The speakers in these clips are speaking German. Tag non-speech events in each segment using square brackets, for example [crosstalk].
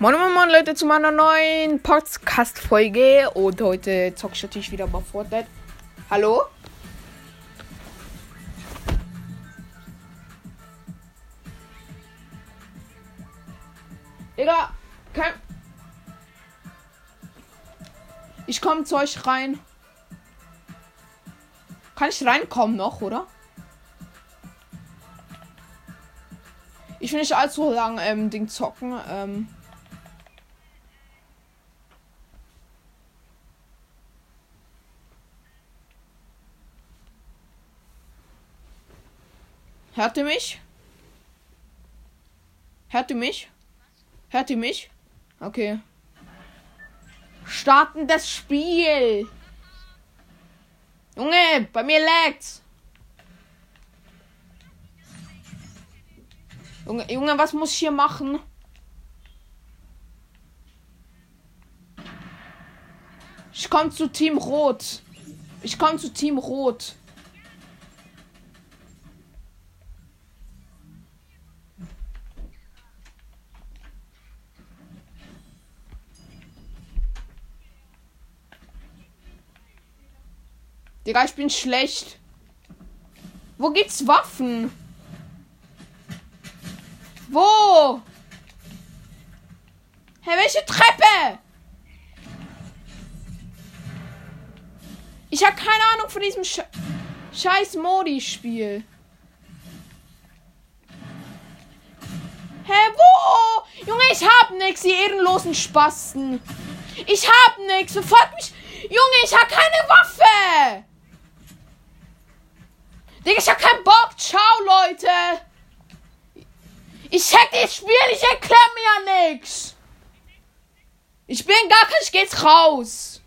Moin Moin Moin Leute zu meiner neuen Podcast-Folge und heute zocke ich natürlich wieder mal Fortnite. Hallo? Digga, kein... Ich komme zu euch rein. Kann ich reinkommen noch, oder? Ich will nicht allzu lang ähm, Ding zocken. Ähm. Hört ihr mich? Hört ihr mich? Hört ihr mich? Okay. Starten das Spiel. Junge, bei mir lag's. Junge, Junge, was muss ich hier machen? Ich komme zu Team Rot. Ich komme zu Team Rot. Digga, ich bin schlecht. Wo gibt's Waffen? Wo? Hä, welche Treppe? Ich habe keine Ahnung von diesem Sch scheiß Modi-Spiel. Hä, wo? Junge, ich hab nix, die ehrenlosen Spasten. Ich hab nix, verfolgt mich. Junge, ich hab keine Waffe. Digga, ich hab keinen Bock. Ciao, Leute. Ich check das Spiel, ich erklär mir ja nix. Ich bin gar kein, ich geh jetzt raus.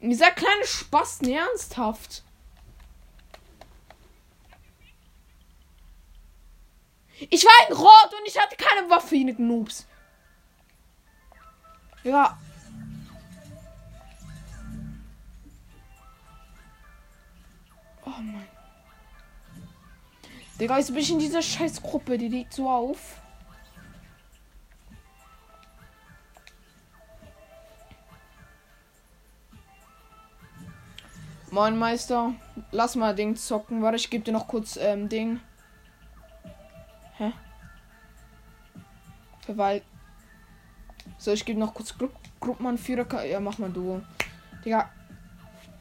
Dieser kleine Spasten, ernsthaft. Ich war in Rot und ich hatte keine Waffe, ihr Noobs. Ja, Digga, jetzt bin ich in dieser Scheißgruppe, die liegt so auf. Moin Meister, lass mal Ding zocken. Warte, ich gebe dir noch kurz ähm, Ding. Hä? Verwalt. So, ich gebe noch kurz Gru Gruppenanführer. Ja, mach mal du. Digga.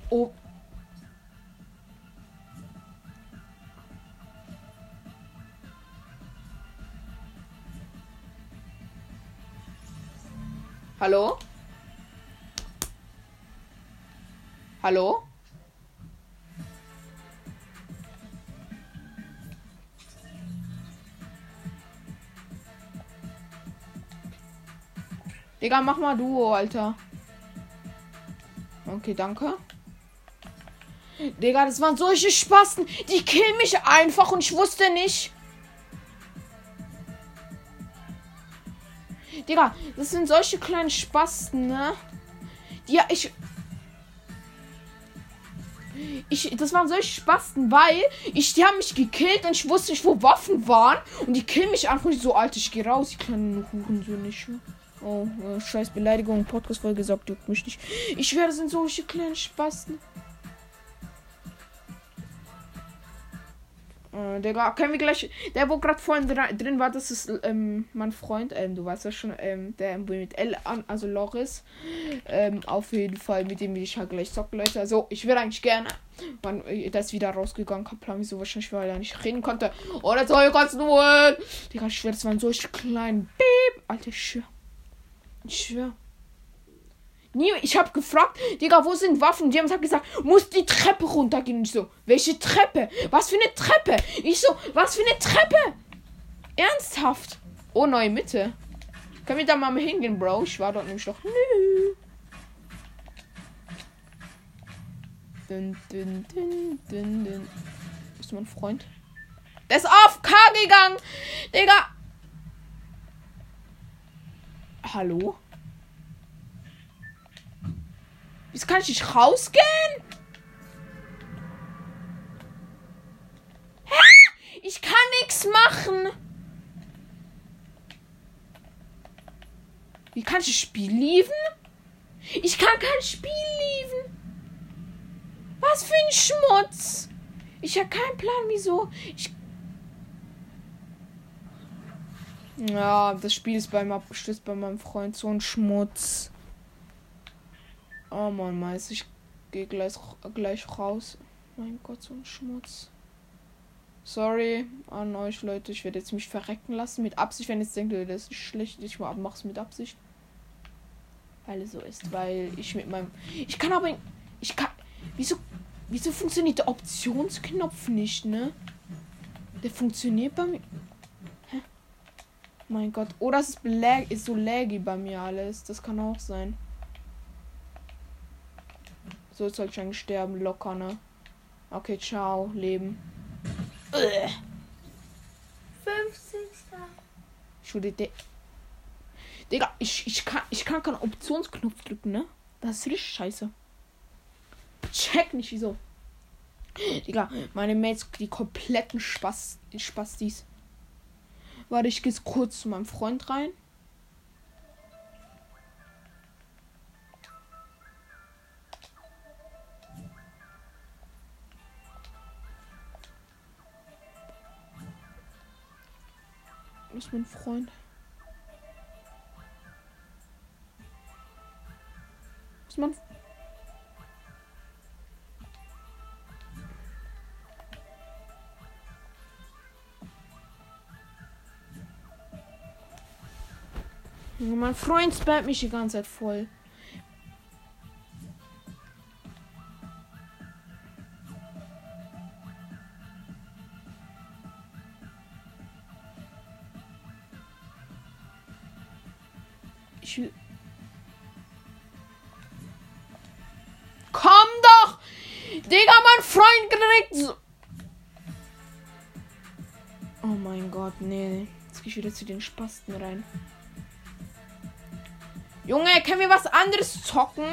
Oh, Hallo? Hallo? Digga, mach mal Duo, Alter. Okay, danke. Digga, das waren solche Spasten. Die killen mich einfach und ich wusste nicht. Digga, das sind solche kleinen Spasten, ne? Ja, ich. Ich, das waren solche Spasten, weil ich, die haben mich gekillt und ich wusste nicht, wo Waffen waren. Und die killen mich einfach nicht so alt. Ich gehe raus, die kleinen. Ich, oh, äh, scheiß Beleidigung. Podcast-Folge gesagt, juckt mich nicht. Ich schwöre, das sind solche kleinen Spasten. Äh, Digga, können wir gleich. Der, wo gerade vorhin drin war, das ist ähm, mein Freund. Ähm, du weißt ja schon, ähm, der mit L an, also Loris. Ähm, auf jeden Fall, mit dem ich halt gleich zocken, Leute. Also, ich würde eigentlich gerne. Man, der ist wieder rausgegangen. Kaplan, wieso wahrscheinlich, weil er nicht reden konnte. Oh, der soll ganz nur. Digga, ich schwöre, das waren solche kleinen Beep. Alter, ich schwöre. Ich schwöre. Ich habe gefragt, Digga, wo sind Waffen? Die haben gesagt, muss die Treppe runtergehen. Ich so, welche Treppe? Was für eine Treppe? Ich so, was für eine Treppe? Ernsthaft? Oh, neue Mitte. Können wir da mal hingehen, Bro? Ich war dort nämlich doch. Nö. Dün, dün, dün, dün, dün. Ist mein Freund? Der ist auf K gegangen. Digga. Hallo? Wieso kann ich nicht rausgehen? Hä? Ich kann nichts machen. Wie kann ich das Spiel lieben? Ich kann kein Spiel lieben. Was für ein Schmutz. Ich habe keinen Plan, wieso. Ich ja, das Spiel ist beim Abschluss bei meinem Freund so ein Schmutz. Oh Mann, meist ich gehe gleich, gleich raus. Mein Gott, so ein Schmutz. Sorry an euch Leute, ich werde jetzt mich verrecken lassen mit Absicht, wenn jetzt denkt, das ist schlecht, ich mache es mit Absicht. Weil es so ist, weil ich mit meinem ich kann aber ich kann wieso wieso funktioniert der Optionsknopf nicht, ne? Der funktioniert bei mir. Hä? Mein Gott, oder es ist, lag, ist so laggy bei mir alles, das kann auch sein. So soll ich eigentlich sterben locker, ne? Okay, ciao, Leben. 50. Ich wurde de Digga, ich, ich, kann, ich kann keinen Optionsknopf drücken, ne? Das ist richtig scheiße. Check nicht, wieso. Digga, meine Mates, die kompletten Spaß, Spastis. Warte, ich gehe kurz zu meinem Freund rein. Ist mein Freund. Ist mein. Mein Freund spammt mich die ganze Zeit voll. Kriegt so. Oh mein Gott, nee. Jetzt gehe ich wieder zu den Spasten rein. Junge, können wir was anderes zocken?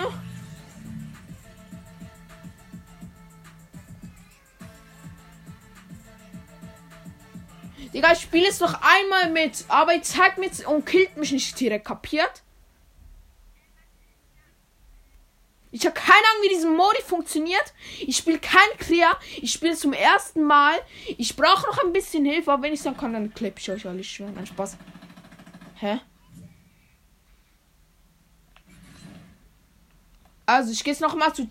Digga, ich spiele es noch einmal mit, aber ich zeig mir und killt mich nicht direkt, kapiert? Ich habe keine Ahnung, wie diese Modi funktioniert. Ich spiele kein Krea. Ich spiele zum ersten Mal. Ich brauche noch ein bisschen Hilfe, aber wenn ich dann kann, dann klipp ich euch alles schwer. Nein, Spaß. Hä? Also, ich gehe jetzt noch mal zu.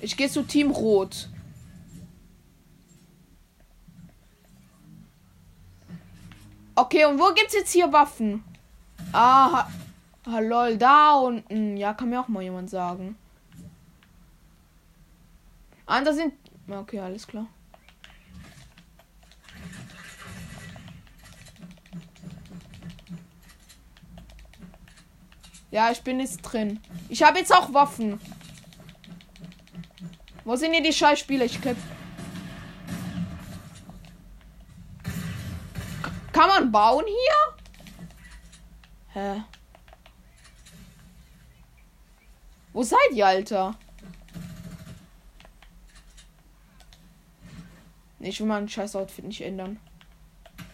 Ich gehe zu Team Rot. Okay, und wo gibt's jetzt hier Waffen? Ah, ah lol, da unten. Ja, kann mir auch mal jemand sagen. Ah, da sind. Okay, alles klar. Ja, ich bin jetzt drin. Ich habe jetzt auch Waffen. Wo sind hier die Scheißspiele? Ich köpfe. Kann man bauen hier? Hä? Wo seid ihr, Alter? Nee, ich will mein scheiß Outfit nicht ändern.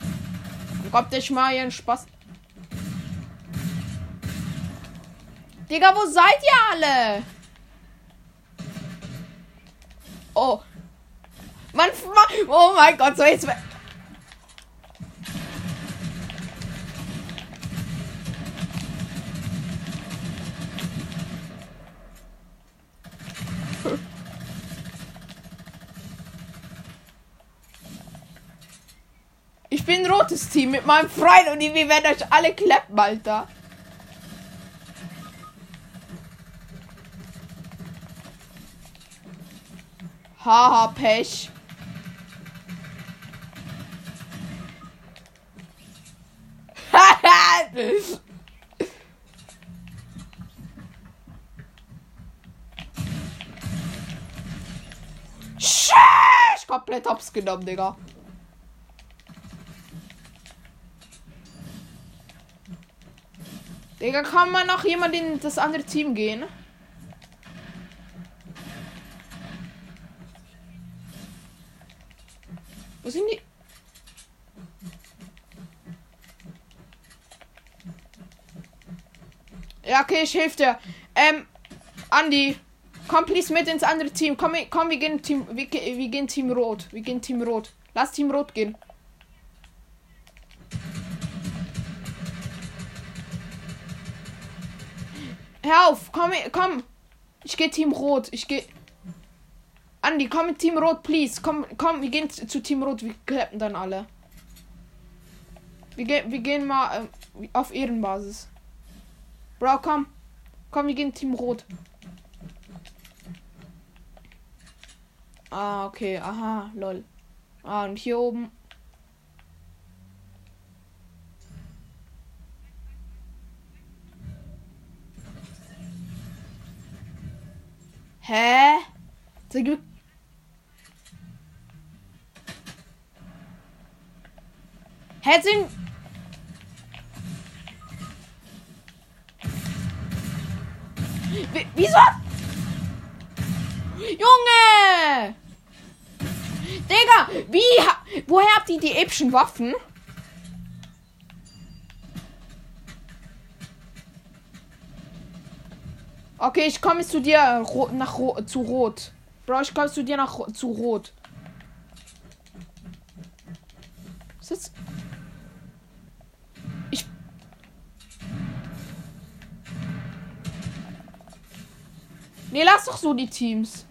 Dann kommt der Schmal Spaß. Digga, wo seid ihr alle? Oh. Man, oh mein Gott, so jetzt. Ich bin rotes Team mit meinem Freund und wir werden euch alle klappen, Alter. Haha, Pech. [laughs] Sheesh, komplett hops genommen, Digga. Digga, kann man noch jemand in das andere Team gehen? Wo sind die? Ja, okay, ich helfe dir. Ähm, Andi, komm please mit ins andere Team. Komm, komm wir gehen Team, wir, wir gehen Team Rot. Wir gehen Team Rot. Lass Team Rot gehen. Hör auf, komm, komm. Ich gehe Team Rot. Ich gehe. Andi, komm mit Team Rot, please. Komm, komm, wir gehen zu Team Rot. Wir klappen dann alle. Wir, ge wir gehen mal äh, auf Ehrenbasis. Bro, komm. Komm, wir gehen Team Rot. Ah, okay. Aha, lol. Ah, und hier oben. Hä? Hä, sind Wieso? Junge! Digga, wie? Woher habt ihr die epischen Waffen? Okay, ich komme zu dir nach zu Rot. Bro, ich komme zu dir nach zu Rot. Was ist? Ich. Nee, lass doch so die Teams.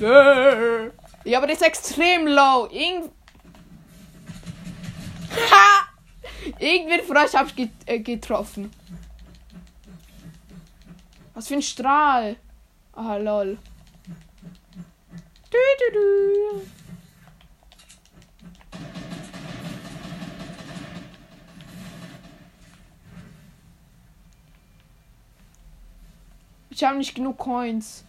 Ja, aber das ist extrem low. Irgend. [laughs] Ha! Irgendwie Frosch hab ich get äh, getroffen. Was für ein Strahl. Ah, lol. Du, du, du. Ich habe nicht genug Coins.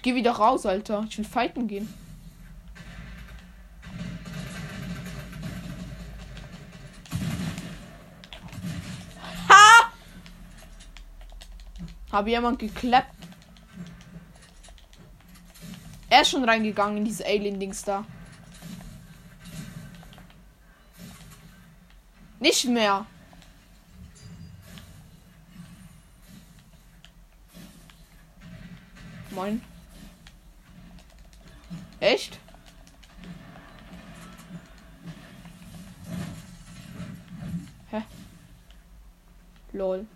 Ich gehe wieder raus, Alter. Ich will fighten gehen. Ha! Habe jemand geklappt? Er ist schon reingegangen in diese Alien-Dings da. Nicht mehr. Moin. Echt? Hä? Lol.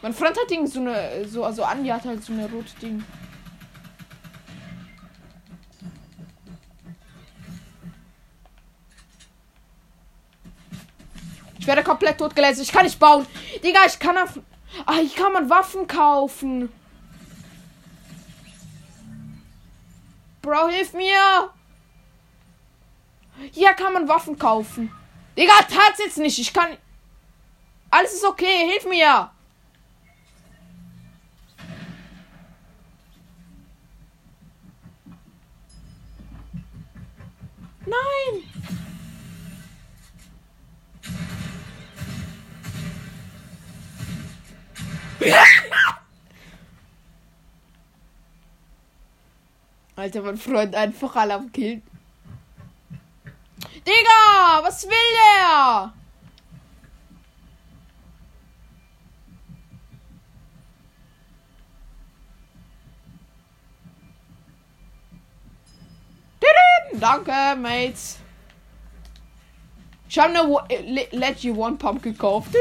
Mein Freund hat Ding so eine, so, also Anja hat halt so eine rote Ding. Ich werde komplett tot gelässt. Ich kann nicht bauen. Digga, ich kann auf. Ah, hier kann man Waffen kaufen. Bro, hilf mir. Hier kann man Waffen kaufen. Digga, tat's jetzt nicht. Ich kann. Alles ist okay. Hilf mir. Nein. Alter, mein Freund einfach alle am Killen. Digga, was will der? Danke, Mates. Ich habe eine Leggy One Pump gekauft.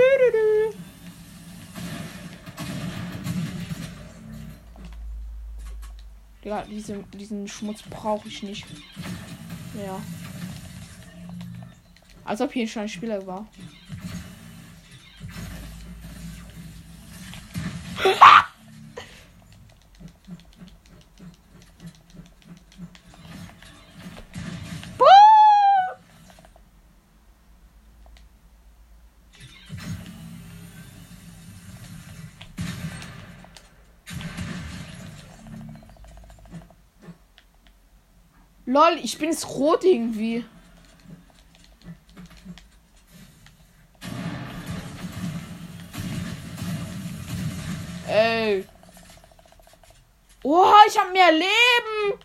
Ja, diese, diesen Schmutz brauche ich nicht. Ja. Als ob hier schon ein Spieler war. [laughs] Lol, ich bin jetzt rot irgendwie. Ey. Oh, ich hab mehr Leben.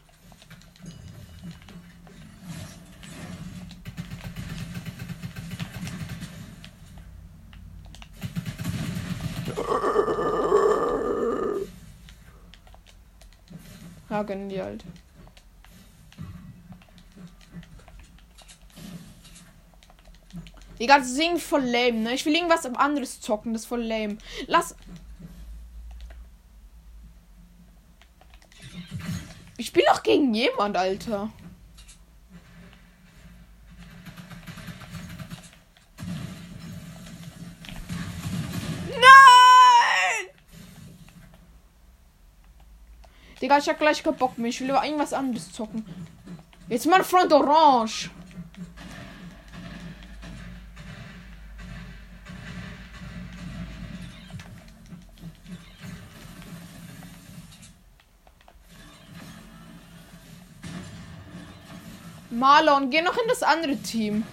Ja, gönnen die Alte. Die ganze Ding voll lame, ne? Ich will irgendwas anderes zocken, das ist voll lame. Lass. Ich spiele auch gegen jemand, Alter. Nein! Digga, ich hab gleich keinen Bock mehr. Ich will über irgendwas anderes zocken. Jetzt mal Front Orange. Marlon, geh noch in das andere Team.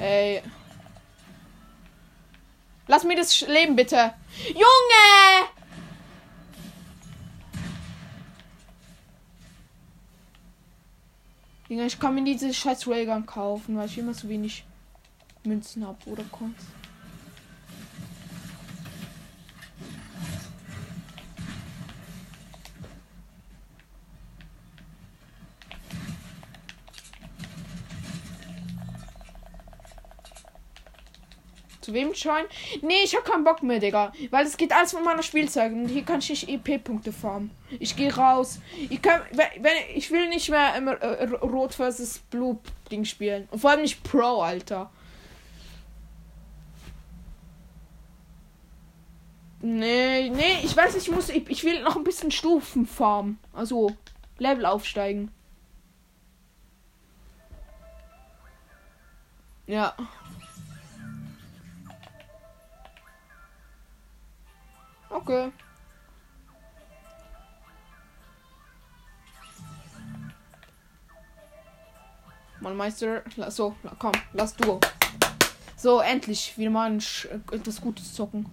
Ey. Lass mir das Leben bitte. Junge! Junge, ich kann mir diese scheiß Railgun kaufen, weil ich immer so wenig Münzen habe oder Coins. Wem join? Nee, ich hab keinen Bock mehr, Digga. Weil es geht alles von meiner Spielzeit und hier kann ich nicht EP-Punkte farmen. Ich gehe raus. Ich, kann, wenn, ich will nicht mehr immer Rot versus Blue Ding spielen. Und vor allem nicht Pro, Alter. Nee, nee, ich weiß ich muss. Ich, ich will noch ein bisschen Stufen farmen. Also Level aufsteigen. Ja. Okay. Mann, Meister. So, komm, lass du. So, endlich wieder mal ein etwas Gutes zocken.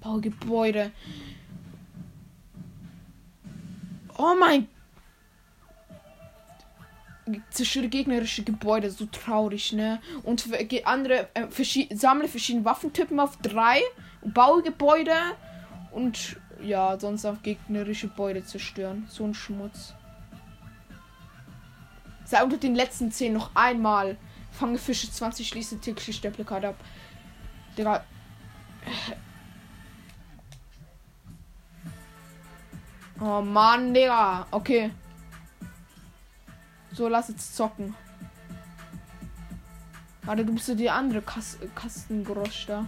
Bau Gebäude. Oh mein. Zerstöre gegnerische Gebäude, so traurig, ne? Und andere, äh, sammle verschiedene Waffentypen auf drei. Baue Gebäude und ja, sonst auf gegnerische Beute zerstören. So ein Schmutz. Sei unter den letzten 10 noch einmal. Fange Fische 20, schließe tägliche Stempelkarte ab. Digga. Oh Mann, Digga. Okay. So, lass jetzt zocken. Warte, du bist so die andere Kas Kastengrosch da.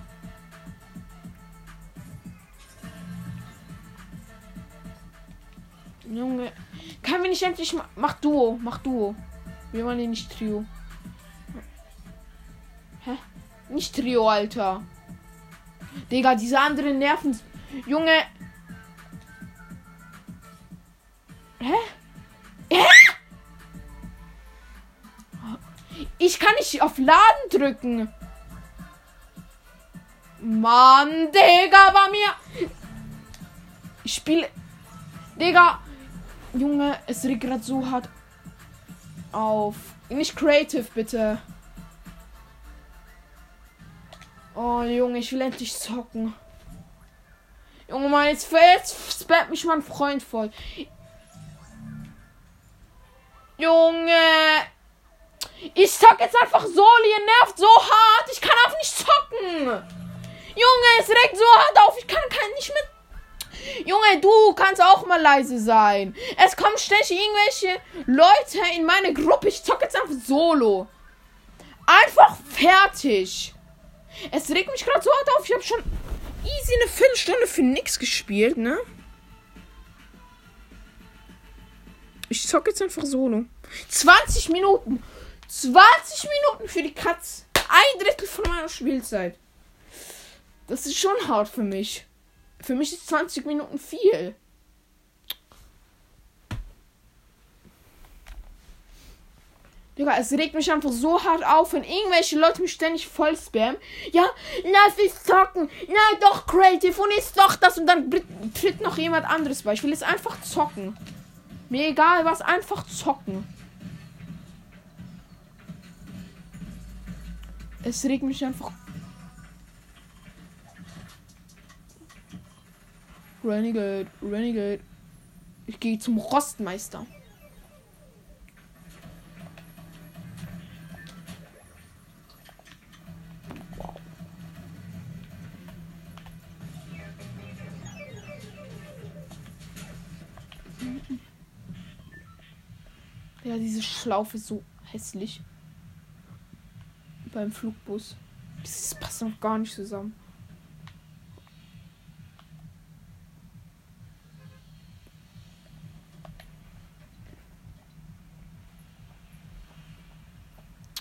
Junge. Kann wir nicht endlich ma Mach Duo. Mach Duo. Wir wollen nicht Trio. Hä? Nicht Trio, Alter. Digga, diese anderen Nerven. Junge. Hä? Hä? Ich kann nicht auf Laden drücken. Mann, Digga, bei mir. Ich spiele. Digga, Junge, es regt gerade so hart auf. Nicht creative, bitte. Oh, Junge, ich will endlich zocken. Junge, Mann, jetzt, jetzt spammt mich mein Freund voll. Junge. Ich zock jetzt einfach so, ihr nervt so hart. Ich kann auch nicht zocken. Junge, es regt so hart auf. Ich kann, kann nicht mit Junge, du kannst auch mal leise sein. Es kommen ständig irgendwelche Leute in meine Gruppe. Ich zocke jetzt einfach solo. Einfach fertig. Es regt mich gerade so hart auf. Ich habe schon easy eine Viertelstunde für nix gespielt, ne? Ich zocke jetzt einfach solo. 20 Minuten. 20 Minuten für die Katz. Ein Drittel von meiner Spielzeit. Das ist schon hart für mich. Für mich ist 20 Minuten viel. Digga, es regt mich einfach so hart auf, wenn irgendwelche Leute mich ständig voll spammen. Ja, lass ich zocken. Na doch, Creative und ist doch das. Und dann tritt noch jemand anderes bei. Ich will jetzt einfach zocken. Mir egal was, einfach zocken. Es regt mich einfach. Renegade, Renegade. Ich gehe zum Rostmeister. Ja, diese Schlaufe ist so hässlich. Beim Flugbus. Das passt noch gar nicht zusammen.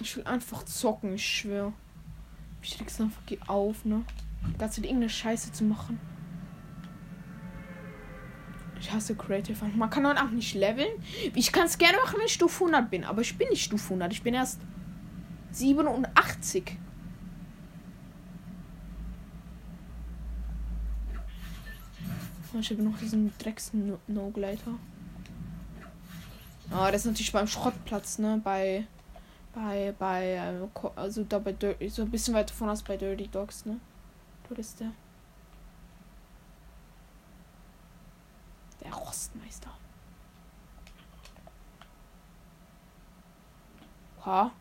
Ich will einfach zocken, ich schwöre. Ich Wichtigste einfach, geh auf, ne? Ganz irgendeine Scheiße zu machen. Ich hasse Creative. Man kann dann auch nicht leveln. Ich kann es gerne machen, wenn ich Stufe 100 bin. Aber ich bin nicht Stufe 100. Ich bin erst 87. Ich habe noch diesen Drecks-No-Gleiter. Ah, das ist natürlich beim Schrottplatz, ne? Bei. Bei. Bei. Äh, also da bei. So ein bisschen weiter von aus bei Dirty Dogs, ne? Dort ist der. Der Rostmeister. Ha.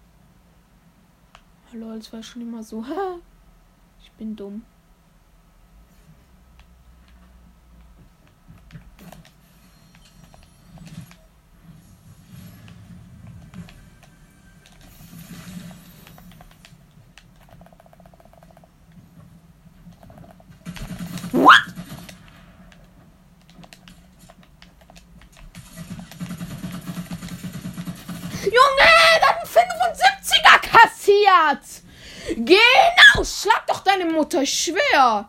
Hallo, als war schon immer so. [laughs] ich bin dumm. Herz. Genau, schlag Mutter, schwer.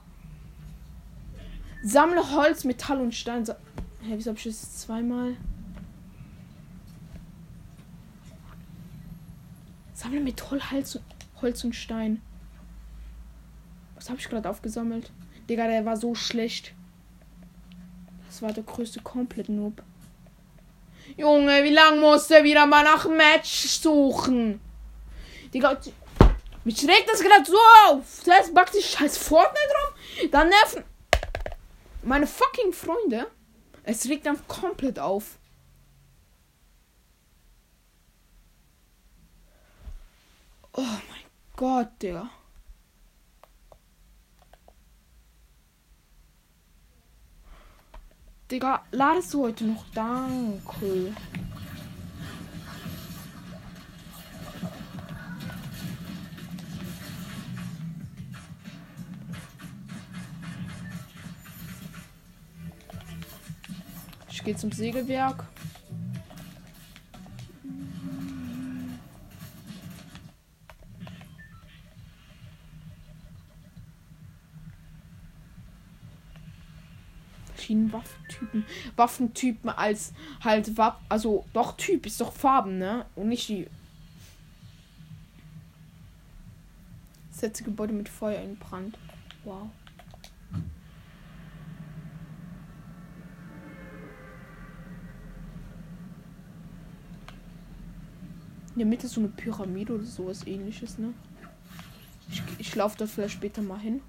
Sammle Holz, Metall und Stein. Hä, wieso hab ich das zweimal? Sammle Metall, Holz, Holz und Stein. Was habe ich gerade aufgesammelt? Digga, der war so schlecht. Das war der größte komplett Noob. Junge, wie lange muss der wieder mal nach Match suchen? Digga, mich regt das gerade so auf. Zuerst backt sich scheiß Fortnite rum, dann nerven meine fucking Freunde. Es regt dann komplett auf. Oh mein Gott, Digga. Digga, ladest du heute noch? Danke. Ich gehe zum Sägewerk. Verschiedene Waffentypen. Waffentypen als halt Waff. Also doch Typ ist doch Farben, ne? Und nicht die. Setze Gebäude mit Feuer in Brand. Wow. In der Mitte ist so eine Pyramide oder sowas ähnliches, ne? Ich, ich laufe da vielleicht später mal hin.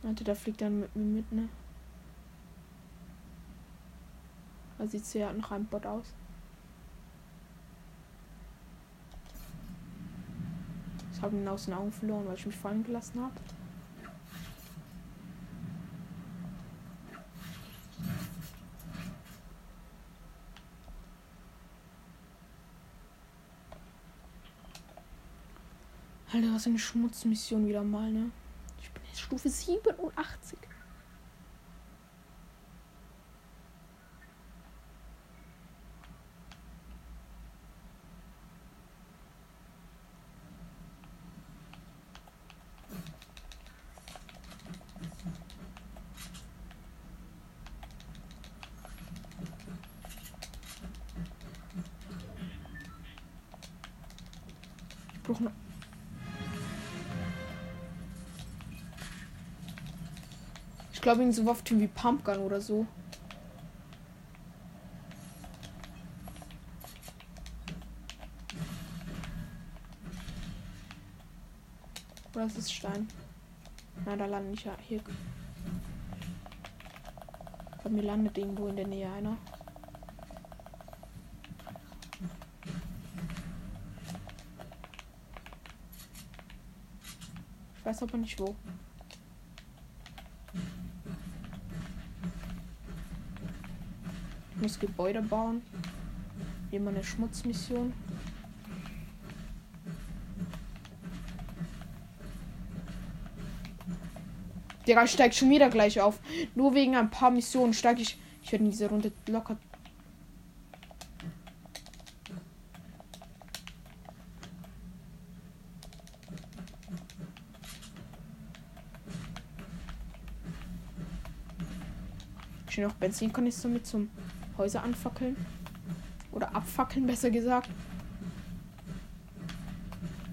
Warte, da fliegt dann mit mir mit, ne? Da sieht ja nach einem Bot aus. Habe ihn aus den Augen verloren, weil ich mich fallen gelassen habe. Alter, was eine Schmutzmission wieder mal, ne? Ich bin jetzt Stufe 87. Noch. Ich glaube, irgend so Waffen wie Pumpgun oder so. Oder ist es Stein? Na, da lande ich ja hier. Bei mir landet irgendwo in der Nähe einer. Aber nicht wo. Ich muss Gebäude bauen. Wie immer eine Schmutzmission. Digga, ich steig schon wieder gleich auf. Nur wegen ein paar Missionen steige ich. Ich werde in dieser Runde locker. Ich noch Benzinkanister mit zum Häuser anfackeln. Oder abfackeln, [laughs] besser gesagt.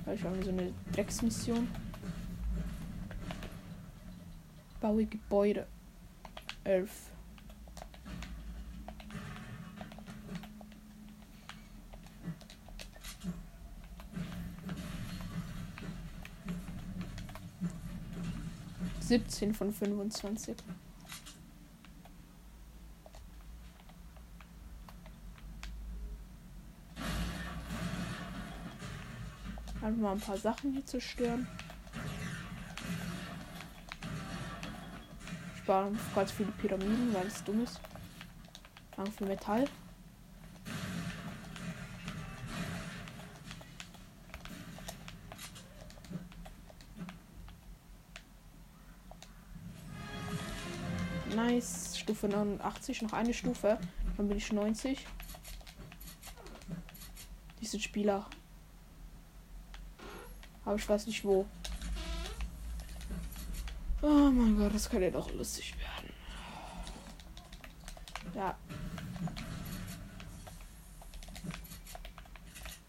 Weil ich habe so eine Drecksmission. Baue Gebäude. 11. Siebzehn von fünfundzwanzig. Einfach mal ein paar Sachen hier zu stören. sparen ganz viele Pyramiden, weil es dumm ist. Danke für Metall. Nice. Stufe 89, noch eine Stufe. Dann bin ich 90. Diese Spieler. Aber ich weiß nicht wo. Oh mein Gott, das kann ja doch lustig werden. Ja.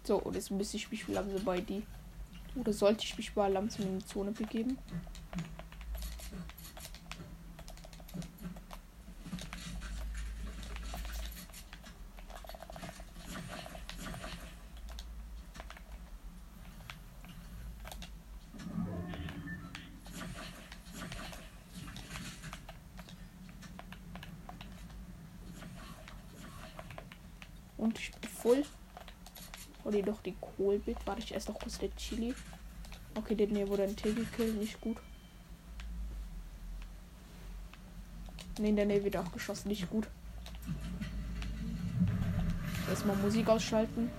So, und jetzt müsste ich mich langsam bei die. Oder sollte ich mich mal langsam in die Zone begeben? Und ich bin voll. Oder doch Kohlbit. Warte ich erst noch kurz der Chili. Okay, den hier wurde ein Tier gekillt. Nicht gut. Ne, in der Nähe wird auch geschossen. Nicht gut. Erstmal Musik ausschalten.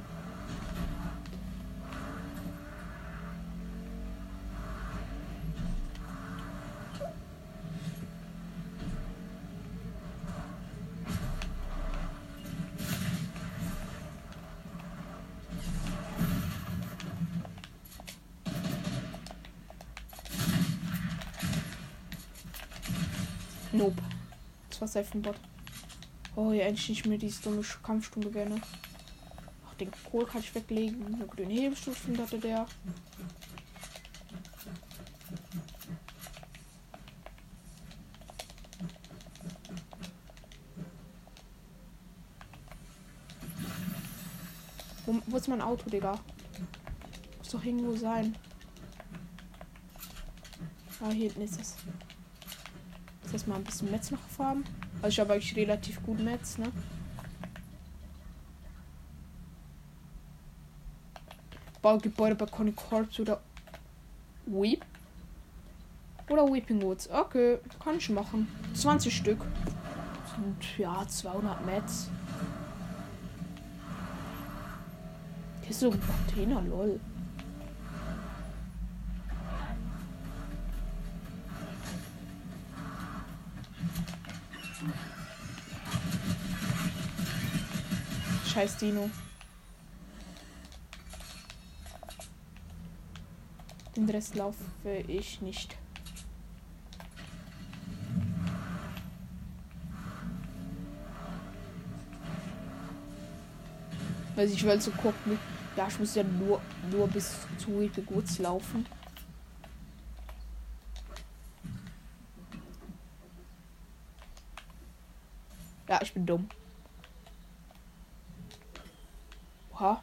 Nope. Das war safe ein Bot. Oh ja, endlich nicht mehr dieses dumme Kampfsturmgewehr, ne? Ach, den Kohl kann ich weglegen. Eine grüne Hebelstufen hatte der. Wo, wo ist mein Auto, Digga? Muss doch irgendwo sein. Ah, hier hinten ist es. Jetzt mal ein bisschen Metz noch farben. Also ich habe eigentlich relativ gut Metz, ne? Baugebäude bei Conny Corps oder Weep. Oder Weeping Woods. Okay, kann ich machen. 20 Stück. Und ja, 200 Metz. Hier ist so ein Container, lol. Scheiß Dino. Den Rest laufe ich nicht. Weil ich will so gucken, Ja, ich muss ja nur, nur bis zu Woods laufen. Ja, ich bin dumm. Oha.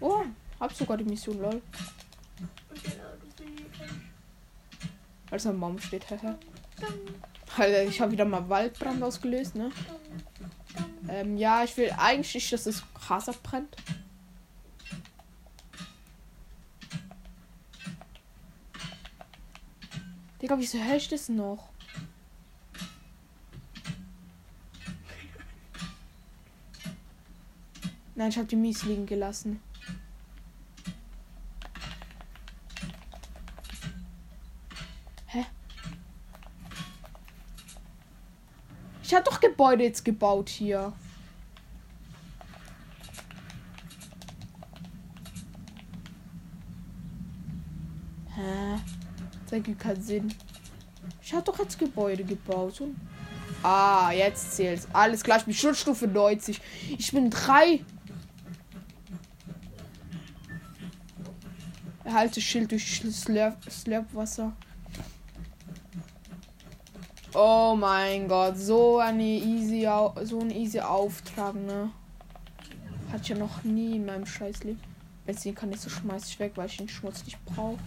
Oh, hab sogar die Mission, lol. Als ein Baum steht, hehe. Alter, ich habe wieder mal Waldbrand ausgelöst, ne? Ähm, ja, ich will eigentlich nicht, dass das Gras abbrennt. Digga, wieso hält das noch? Nein, ich habe die Mies liegen gelassen. Hä? Ich habe doch Gebäude jetzt gebaut hier. Hä? Das ergibt keinen Sinn. Ich habe doch jetzt Gebäude gebaut. Ah, jetzt zählt's. Alles klar, ich bin Schutzstufe 90. Ich bin 3. Erhalte Schild durch Slurp, Slurpwasser. Oh mein Gott, so eine easy, so ein easy Auftrag, ne? Hat ja noch nie in meinem Scheißleben. Benzin kann ich so schmeiß ich weg, weil ich den Schmutz nicht brauche.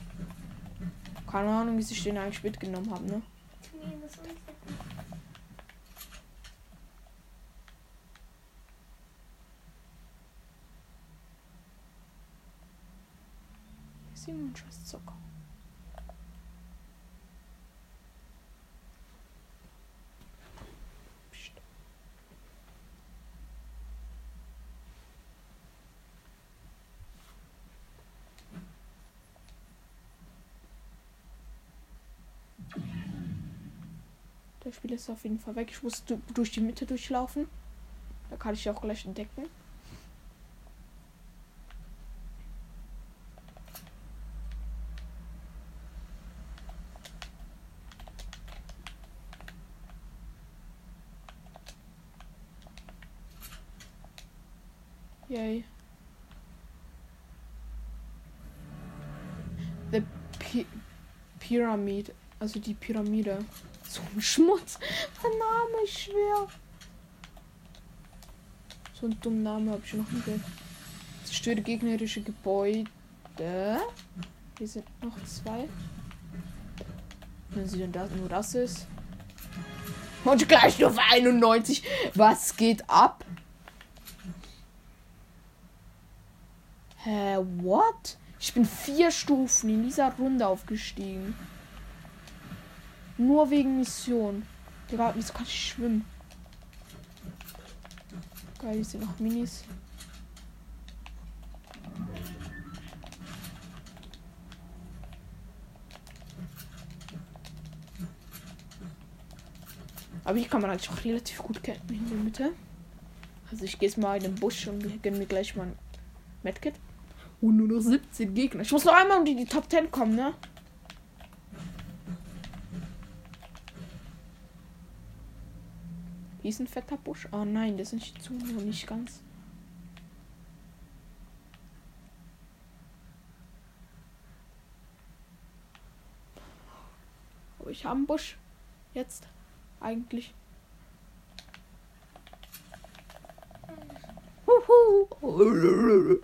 Keine Ahnung, wie ich den eigentlich mitgenommen habe, ne? Simon Trust Zucker. Der Spieler ist auf jeden Fall weg. Ich muss durch die Mitte durchlaufen. Da kann ich auch gleich entdecken. Pyramid. Also die Pyramide. So ein Schmutz. [laughs] Der Name ist schwer. So einen dummen Namen habe ich noch nie gehört. Zerstöre gegnerische Gebäude. Hier sind noch zwei. Wenn sie denn das, nur das ist. Und gleich nur 91. Was geht ab? Hä, what? Ich bin vier Stufen in dieser Runde aufgestiegen. Nur wegen Mission. Digga, wieso kann ich schwimmen? Geil, hier sind noch Minis. Aber hier kann man halt auch relativ gut campen in der Mitte. Also ich gehe jetzt mal in den Busch und gönne mir gleich mal ein Medkit. Und nur noch 17 Gegner. Ich muss noch einmal um die, die Top 10 kommen, ne? Hier ist ein fetter Busch. Oh nein, das sind zu noch nicht ganz. Oh, ich habe einen Busch. Jetzt. Eigentlich. Huhu.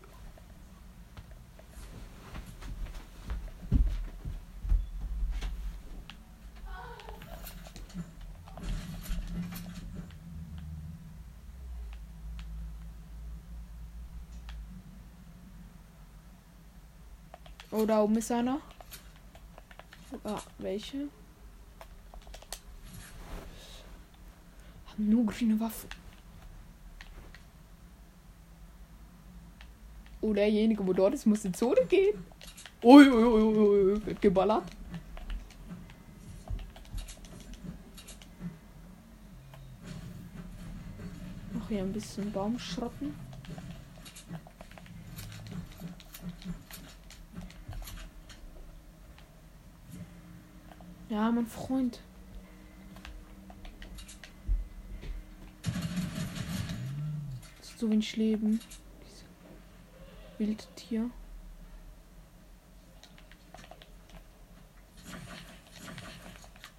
Oder oben ist einer. Ah, welche? Haben nur grüne Waffen. Oh, derjenige, wo dort ist, muss in Zone gehen. Ui, ui, ui, ui, wird geballert. Noch hier ein bisschen Baumschrotten. Ja, mein Freund. so wenig Leben. Wildtier.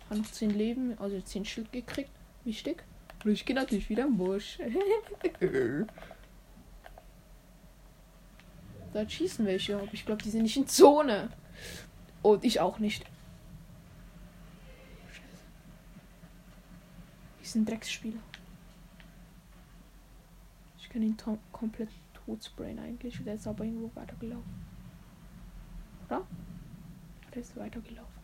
Hat noch 10 Leben, also 10 Schild gekriegt. Wichtig. Und ich gehe natürlich wieder im Busch. [laughs] da schießen welche, aber ich glaube, die sind nicht in Zone. Und ich auch nicht. Die sind Drecksspieler. Ich kann ihn komplett tot sprayen eigentlich. Der ist aber irgendwo weitergelaufen. Oder? Der ist weitergelaufen.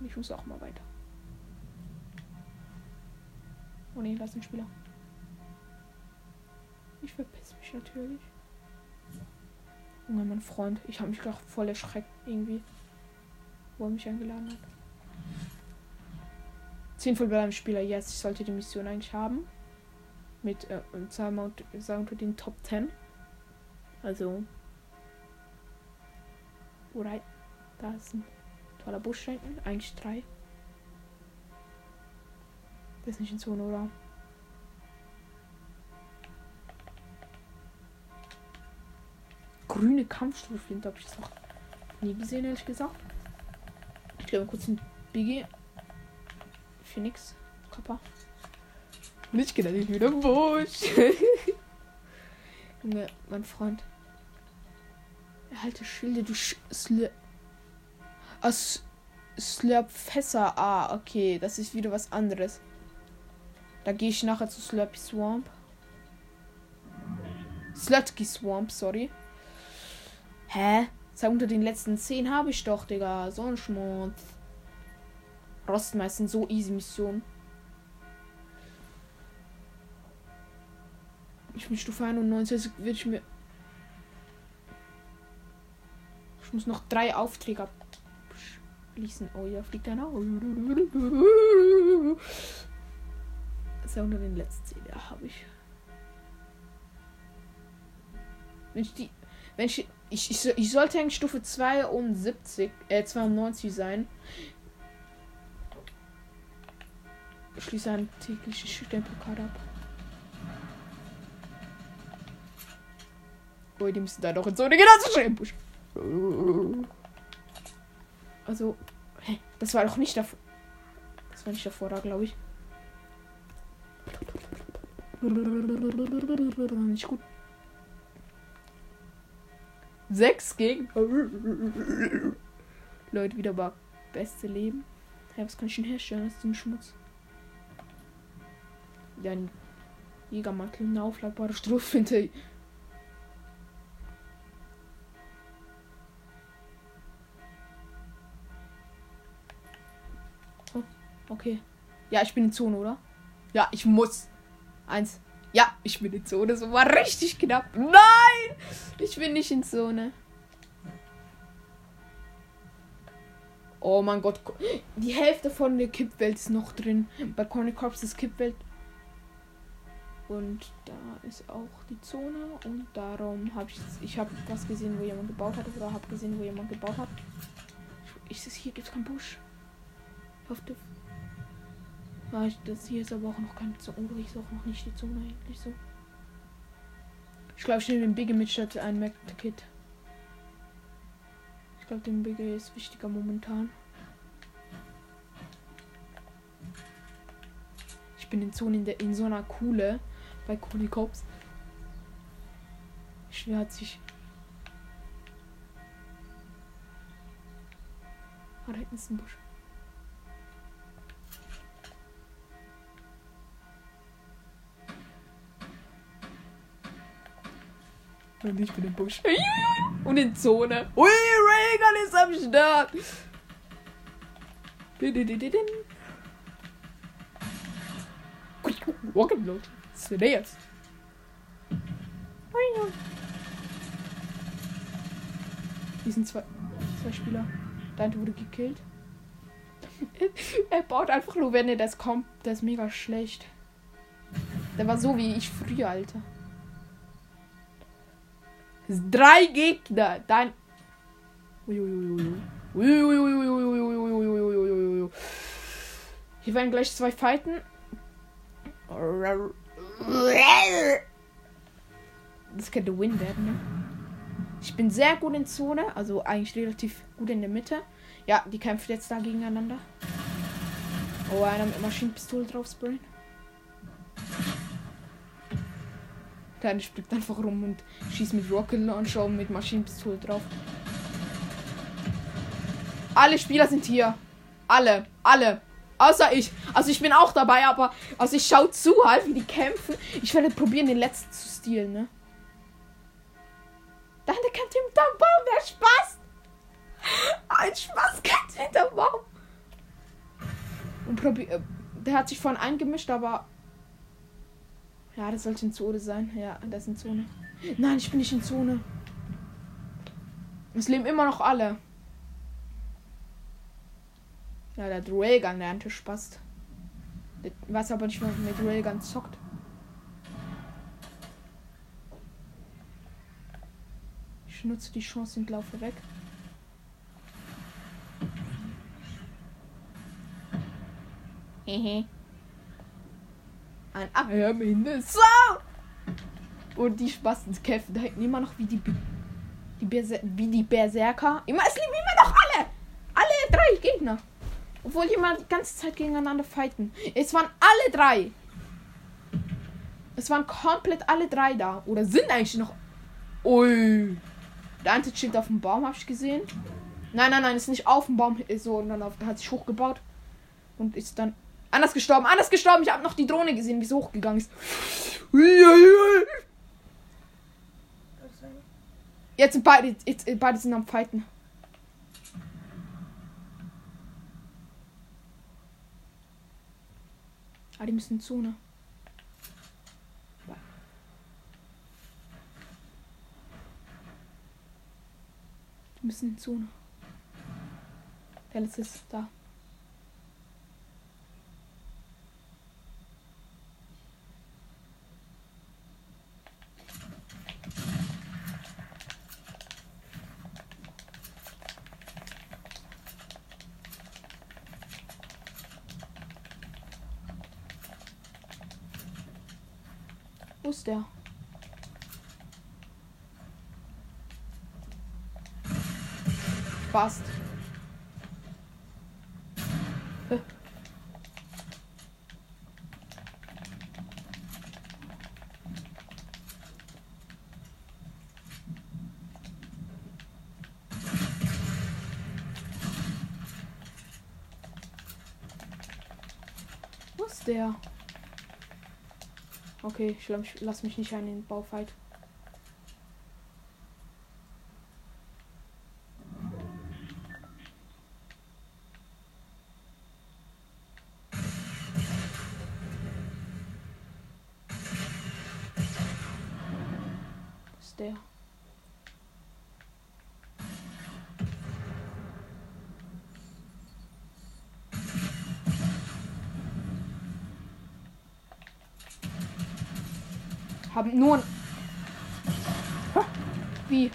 Ich muss auch mal weiter. Oh ne, lass den Spieler. Ich verpiss mich natürlich. Junge, mein Freund. Ich habe mich gerade voll erschreckt irgendwie. Wo er mich eingeladen hat. 10 voll beim Spieler. Jetzt, yes, ich sollte die Mission eigentlich haben. Mit, äh, sagen wir den Top 10. Also. Oder da ist ein toller Busch hinten. Eigentlich drei. Das ist nicht in Zone, oder? Grüne Kampfstufe, habe ich das noch nie gesehen, ehrlich gesagt. Ich glaube, kurz ein Biggie. Phoenix. Kappa. Und ich gehe nicht wieder Busch. [laughs] Junge, mein Freund. Erhalte Schilde, du Sch Slurp. Aus Slurp Fässer. Ah, okay. Das ist wieder was anderes. Da gehe ich nachher zu Slurpy Swamp. Slutky Swamp, sorry. Hä? Sag unter den letzten 10 habe ich doch, Digga. So ein Schmutz. Rostmeißen, so easy Mission. Ich bin Stufe 91, würde ich mir. Ich muss noch drei Aufträge abschließen. Oh ja, fliegt einer. ist ja unter den letzten ja, habe ich. Wenn ich die. Wenn ich. Ich, ich, ich sollte eigentlich Stufe 72, äh, 92 sein. Schließe ein tägliches Stempelkarte ab. Oh, die müssen da doch in so eine Schembusch. Also, hä, das war doch nicht davor. Das war nicht davor da, glaube ich. Nicht gut. Sechs gegen. Leute, wieder mal beste Leben. Hey, was kann ich denn herstellen? Ist ein Schmutz. Ja, ein Jägermantel, eine aufladbare Strohfinte. Oh, okay. Ja, ich bin in Zone, oder? Ja, ich muss. Eins. Ja, ich bin in Zone. So war richtig knapp. Nein! Ich bin nicht in Zone. Oh mein Gott. Die Hälfte von der Kippwelt ist noch drin. Bei Corny Corps ist Kippwelt. Und da ist auch die Zone. Und darum habe ich. Ich habe was gesehen, wo jemand gebaut hat. Oder habe gesehen, wo jemand gebaut hat. Ich, ich, hier gibt es keinen Busch. Ich hoffe, Ah, das hier ist aber auch noch keine Zone. Oder ist auch noch nicht die Zone eigentlich so. Ich glaube, ich nehme den Biggie mit statt ein Mac-Kit. Ich glaube, den Biggie ist wichtiger momentan. Ich bin in Zone in, der, in so einer Kuhle bei Kunikops. Schwer hat sich. Ah, da hinten ist ein Busch. Und ich bin im Busch. Und in Zone. Ui, Reagan ist am Start. Rocketload. Slayers. Hier sind zwei, zwei Spieler. Dante wurde gekillt. er baut einfach nur, wenn er das kommt. Das ist mega schlecht. Der war so wie ich früher, Alter. Drei Gegner. Dein. Hier werden gleich zwei fighten. Das könnte Win werden, ne? Ich bin sehr gut in Zone, also eigentlich relativ gut in der Mitte. Ja, die kämpfen jetzt da gegeneinander. Oh, einer mit Maschinenpistole drauf sprayen. Kleine springt einfach rum und schießt mit Rocket Launcher und mit Maschinenpistole drauf. Alle Spieler sind hier. Alle, alle. Außer ich. Also ich bin auch dabei, aber also ich schaue zu halt, wie die kämpfen. Ich werde probieren, den letzten zu stehlen, ne? Da hinter kämpft hinterm Baum, der Spaß. Ein Spaß kämpft hinterm Baum. Und probier, äh, der hat sich vorhin eingemischt, aber ja, das sollte in Zone sein. Ja, das ist in Zone. Nein, ich bin nicht in Zone. Es leben immer noch alle. Ja, der Railgun, der Tisch passt. Ich weiß aber nicht, man mit Railgun zockt. Ich nutze die Chance und laufe weg. Hehe. Ein Abhörmindest. Und die Spasten kämpfen da hinten immer noch wie die, die Berser wie die Berserker. Immer, es leben immer noch alle. Alle drei Gegner. Obwohl die immer die ganze Zeit gegeneinander fighten. Es waren alle drei. Es waren komplett alle drei da. Oder sind eigentlich noch. Ui. Der eine chillt auf dem Baum, habe ich gesehen. Nein, nein, nein, ist nicht auf dem Baum, sondern auf, hat sich hochgebaut. Und ist dann anders gestorben. Anders gestorben. Ich habe noch die Drohne gesehen, wie sie hochgegangen ist. Jetzt sind beide, jetzt, beide sind am Fighten. Ah, die müssen in Zone. Die müssen in Zone. Der letzte ist da. Ist der? Passt. Wo ist der? Okay, ich, lass mich nicht an den Baufight. Haben nur. Wie?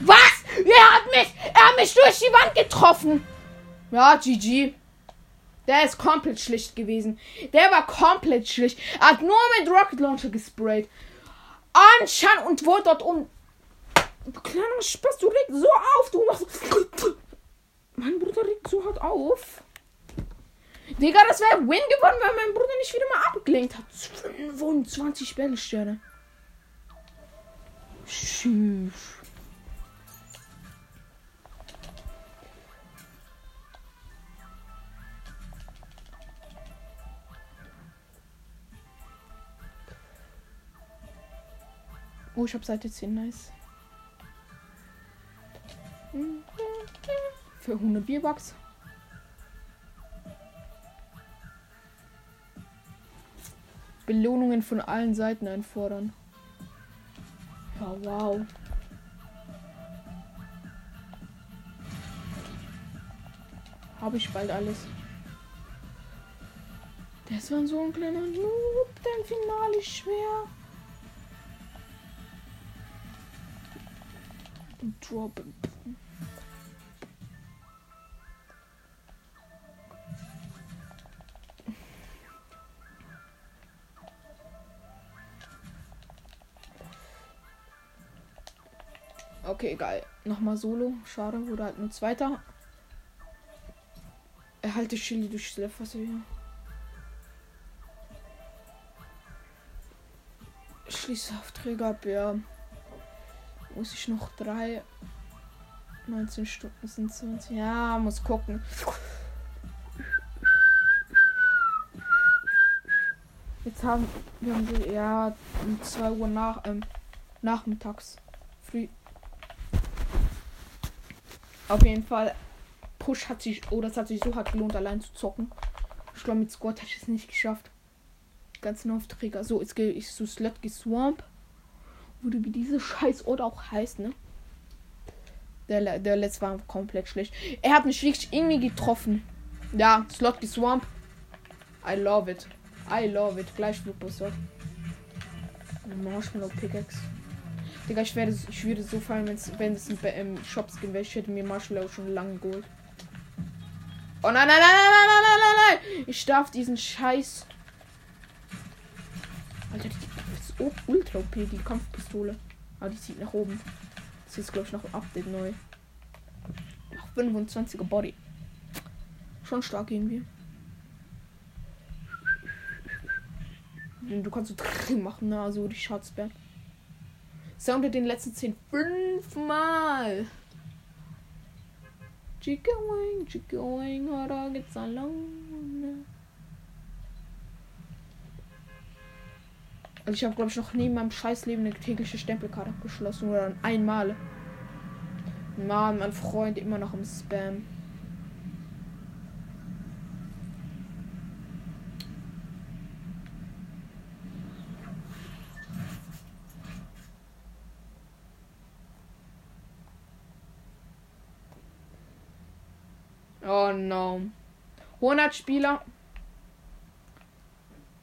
Was? Er hat mich. Er hat mich durch die Wand getroffen. Ja, GG. Der ist komplett schlicht gewesen. Der war komplett schlicht. Er hat nur mit Rocket Launcher gesprayt. Anscheinend und wurde dort um. Kleiner Spaß, du regst so auf. Du machst. Mein Bruder regt so hart auf. Digga, das wäre Win gewonnen, weil mein Bruder nicht wieder mal abgelenkt hat. 25 Bällesterne. Tschüss. Oh, ich hab Seite 10, nice. Mhm für 100 Bierbucks. Belohnungen von allen Seiten einfordern. Ja, wow. Habe ich bald alles. Das war so ein kleiner Noob. Dein Finale ist schwer. droppen. Okay, geil. Nochmal Solo. Schade, wurde halt nur Zweiter. Erhalte Chili durch Schleppwasser hier. Schließe Aufträge ab, ja. Muss ich noch drei. 19 Stunden sind 20. Ja, muss gucken. Jetzt haben wir haben ja um 2 Uhr nach ähm, nachmittags. Früh. Auf jeden Fall. Push hat sich, oder oh, es hat sich so hart gelohnt, allein zu zocken. Ich glaube, mit Squad hätte ich es nicht geschafft. Ganzen Aufträge. So, jetzt gehe ich zu Slutky Swamp. Wurde wie diese scheiß Ort auch heißt, ne? Der, der letzte war komplett schlecht. Er hat mich wirklich irgendwie getroffen. Ja, Slotky Swamp. I love it. I love it. Gleich Flugbuster. Marshmallow Pickaxe. Digga, ich, werde, ich würde so fallen, wenn es im ähm, Shops gewesen Ich hätte mir Marshmallow schon lange geholt. Oh nein, nein, nein, nein, nein, nein, nein, nein. Ich darf diesen Scheiß. Alter, die ist ultra OP, die Kampfpistole. Aber die zieht nach oben. Das ist, glaube ich, noch ein Update neu. Noch 25er Body. Schon stark irgendwie. Du kannst so machen, ne? Also die Schatzberg. Soundet den letzten 10 fünfmal. Chicken wing, chicken wing, oder geht's alone? Also ich habe glaube ich noch nie in meinem Scheißleben eine tägliche Stempelkarte abgeschlossen oder einmal. Mann, mein Freund immer noch im Spam. No. 100 Spieler.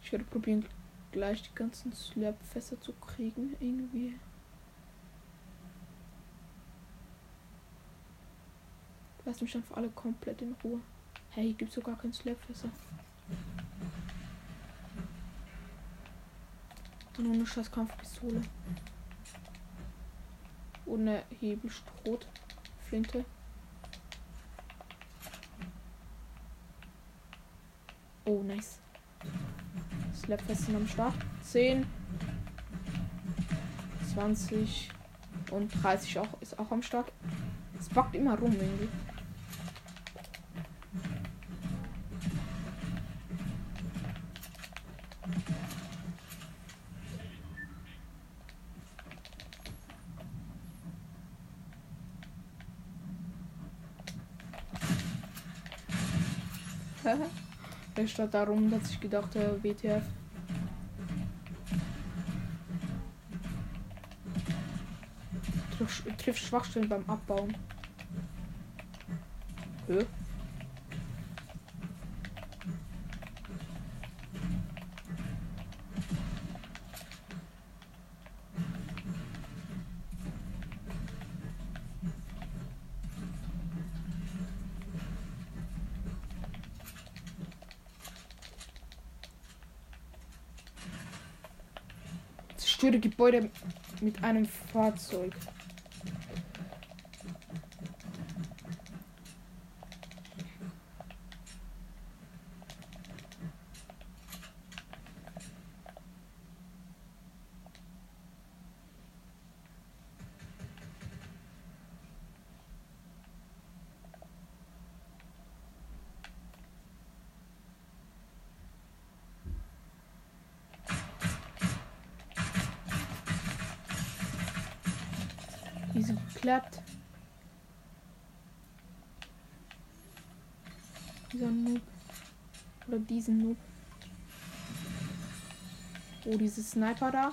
Ich werde probieren, gleich die ganzen Slurp-Fässer zu kriegen. Irgendwie. Lass mich einfach alle komplett in Ruhe. Hey, gibt sogar kein Slurp-Fässer. Nur eine scheiß Kampfpistole. Ohne Hebelstroh. Flinte. Oh, nice. Slapfesten am Start. 10, 20 und 30 auch, ist auch am Start. Es backt immer rum irgendwie. [laughs] Der statt darum, dass ich gedacht habe, WTF. Trifft Schwachstellen beim Abbauen. Hä? Zerstöre Gebäude mit einem Fahrzeug. Geklappt. Dieser Noob. Oder diesen Noob. Oh, diese Sniper da.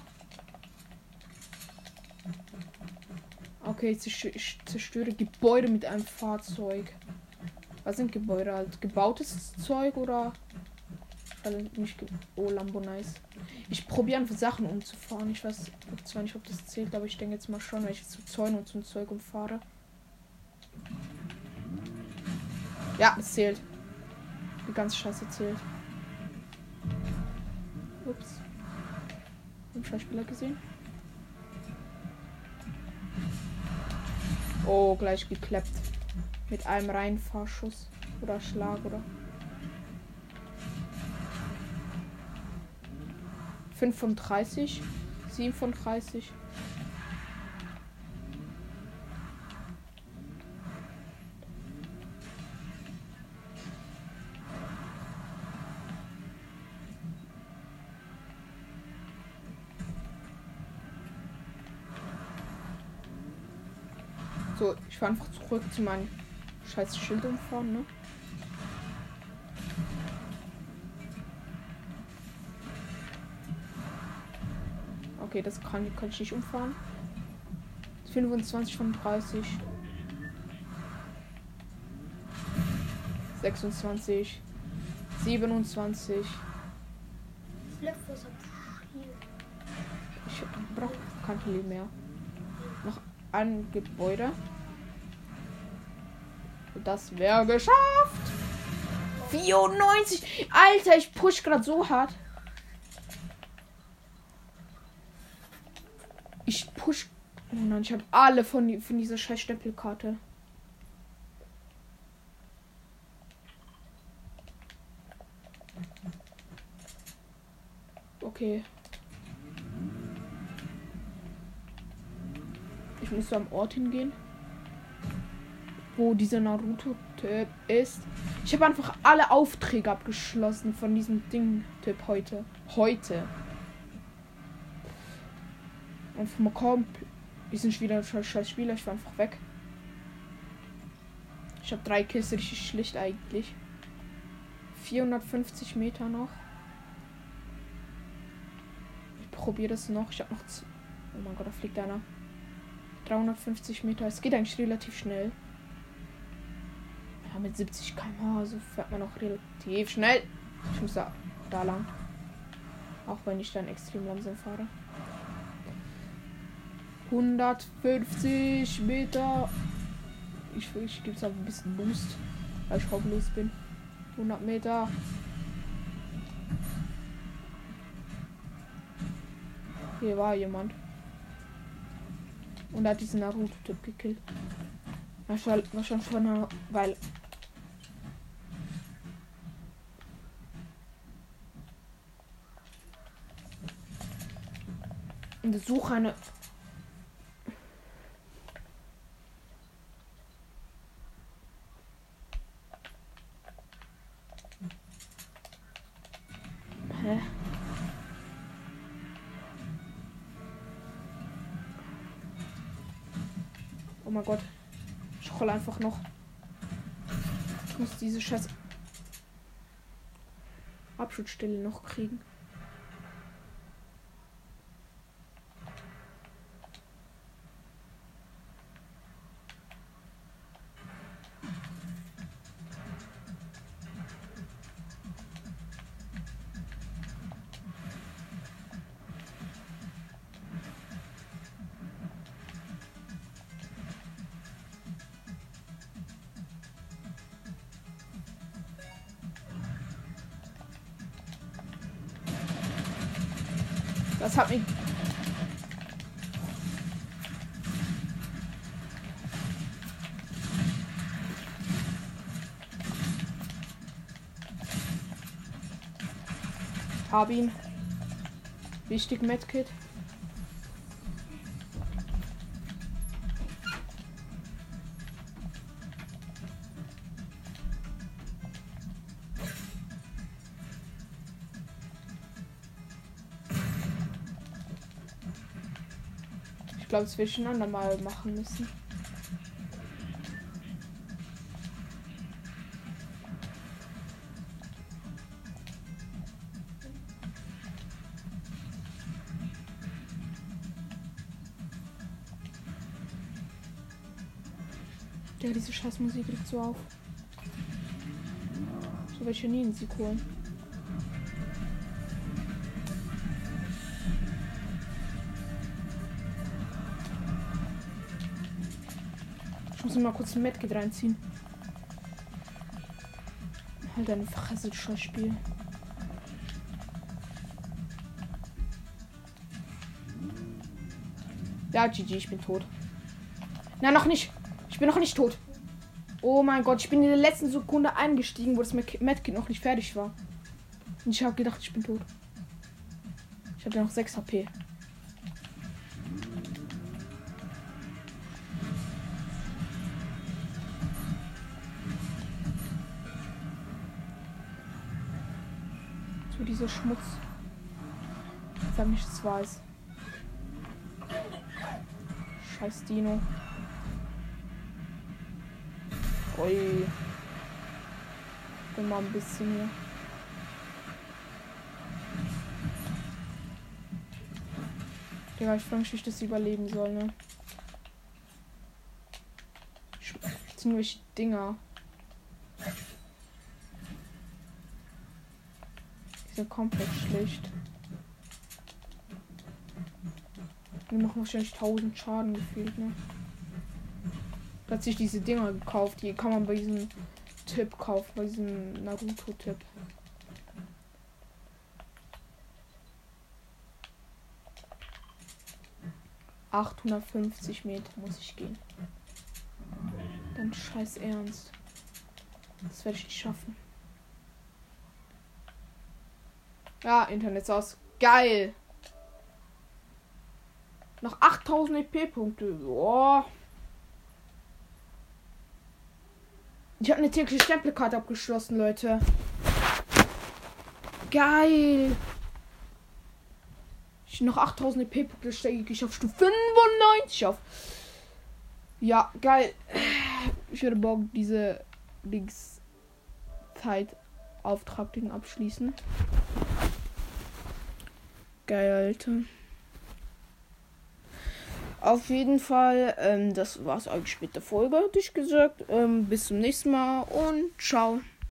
Okay, ich zerstöre Gebäude mit einem Fahrzeug. Was sind Gebäude? Halt gebautes Zeug oder Weil mich ge- oh, Lambo nice. Ich probiere einfach Sachen umzufahren. Ich weiß zwar nicht, ob das zählt, aber ich denke jetzt mal schon, wenn ich zu Zäunen und zum Zeug umfahre. Ja, es zählt. Die ganze Scheiße zählt. Ups. Einen Schauspieler gesehen. Oh, gleich geklappt. Mit einem Reinfahrschuss. Oder Schlag, oder? 35, 37. So, ich fahre einfach zurück zu meinem scheiß Schild umfahren, ne? Okay, das kann, kann ich nicht umfahren. 25 von 30. 26. 27. Flip was am Spiel. Ich brauche kein Heli mehr. Noch ein Gebäude. Das wäre geschafft. 94. Alter, ich push gerade so hart. Ich push. Nein, ich habe alle von, von dieser scheiß Stempelkarte. Okay. Ich muss zu einem Ort hingehen, wo dieser Naruto-Typ ist. Ich habe einfach alle Aufträge abgeschlossen von diesem Ding-Typ heute. Heute. Einfach mal komplett. Die sind wieder scheiß Spieler. Ich war einfach weg. Ich habe drei Kisten, richtig schlicht eigentlich. 450 Meter noch. Ich probiere das noch. Ich habe noch. Oh mein Gott, da fliegt einer. 350 Meter. Es geht eigentlich relativ schnell. Ja, mit 70 km/h, so fährt man auch relativ schnell. Ich muss da, da lang. Auch wenn ich dann extrem langsam fahre. 150 Meter. Ich, ich gebe es ein bisschen Boost, weil ich hoblos bin. 100 Meter. Hier war jemand. Und hat diesen Naruto-Typ gekillt. Wahrscheinlich, wahrscheinlich schon, eine- weil. Und suche eine. Einfach noch. Ich muss diese scheiß Abschutzstelle noch kriegen. Das hat mich. Hab ihn. Wichtig, Medkit. Will ich ein andermal machen müssen. Ja, diese scheiß Musik regt so auf. So will ich ja nie einen Sieg holen. Mir mal kurz ein Medkit reinziehen. Halt deine Fresse, scheiß Spiel. Ja, GG, ich bin tot. Na, noch nicht. Ich bin noch nicht tot. Oh mein Gott, ich bin in der letzten Sekunde eingestiegen, wo das Medkit noch nicht fertig war. Und ich habe gedacht, ich bin tot. Ich hatte noch 6 HP. So dieser Schmutz. Sag nicht, es weiß. Scheiß Dino. Ui. Bin mal ein bisschen hier. Digga, ich frage mich, wie ich das überleben soll, ne? Ziemlich Dinger. Sind komplett schlecht. Die machen wahrscheinlich 1000 Schaden gefühlt, ne? Plötzlich diese Dinger gekauft. Die kann man bei diesem Tipp kaufen, bei diesem Naruto-Tipp. 850 Meter muss ich gehen. Dann scheiß ernst. Das werde ich nicht schaffen. Ja, Internet aus. Geil. Noch 8000 EP-Punkte. Boah. Ich habe eine tägliche Stempelkarte abgeschlossen, Leute. Geil noch 8000 EP-Punkte steige ich auf Stufe 95 auf. Ja, geil. Ich würde morgen diese Links Zeitauftrag abschließen. Geil, Alter. Auf jeden Fall, ähm, das war's eigentlich mit der Folge, hatte ich gesagt. Ähm, bis zum nächsten Mal und ciao.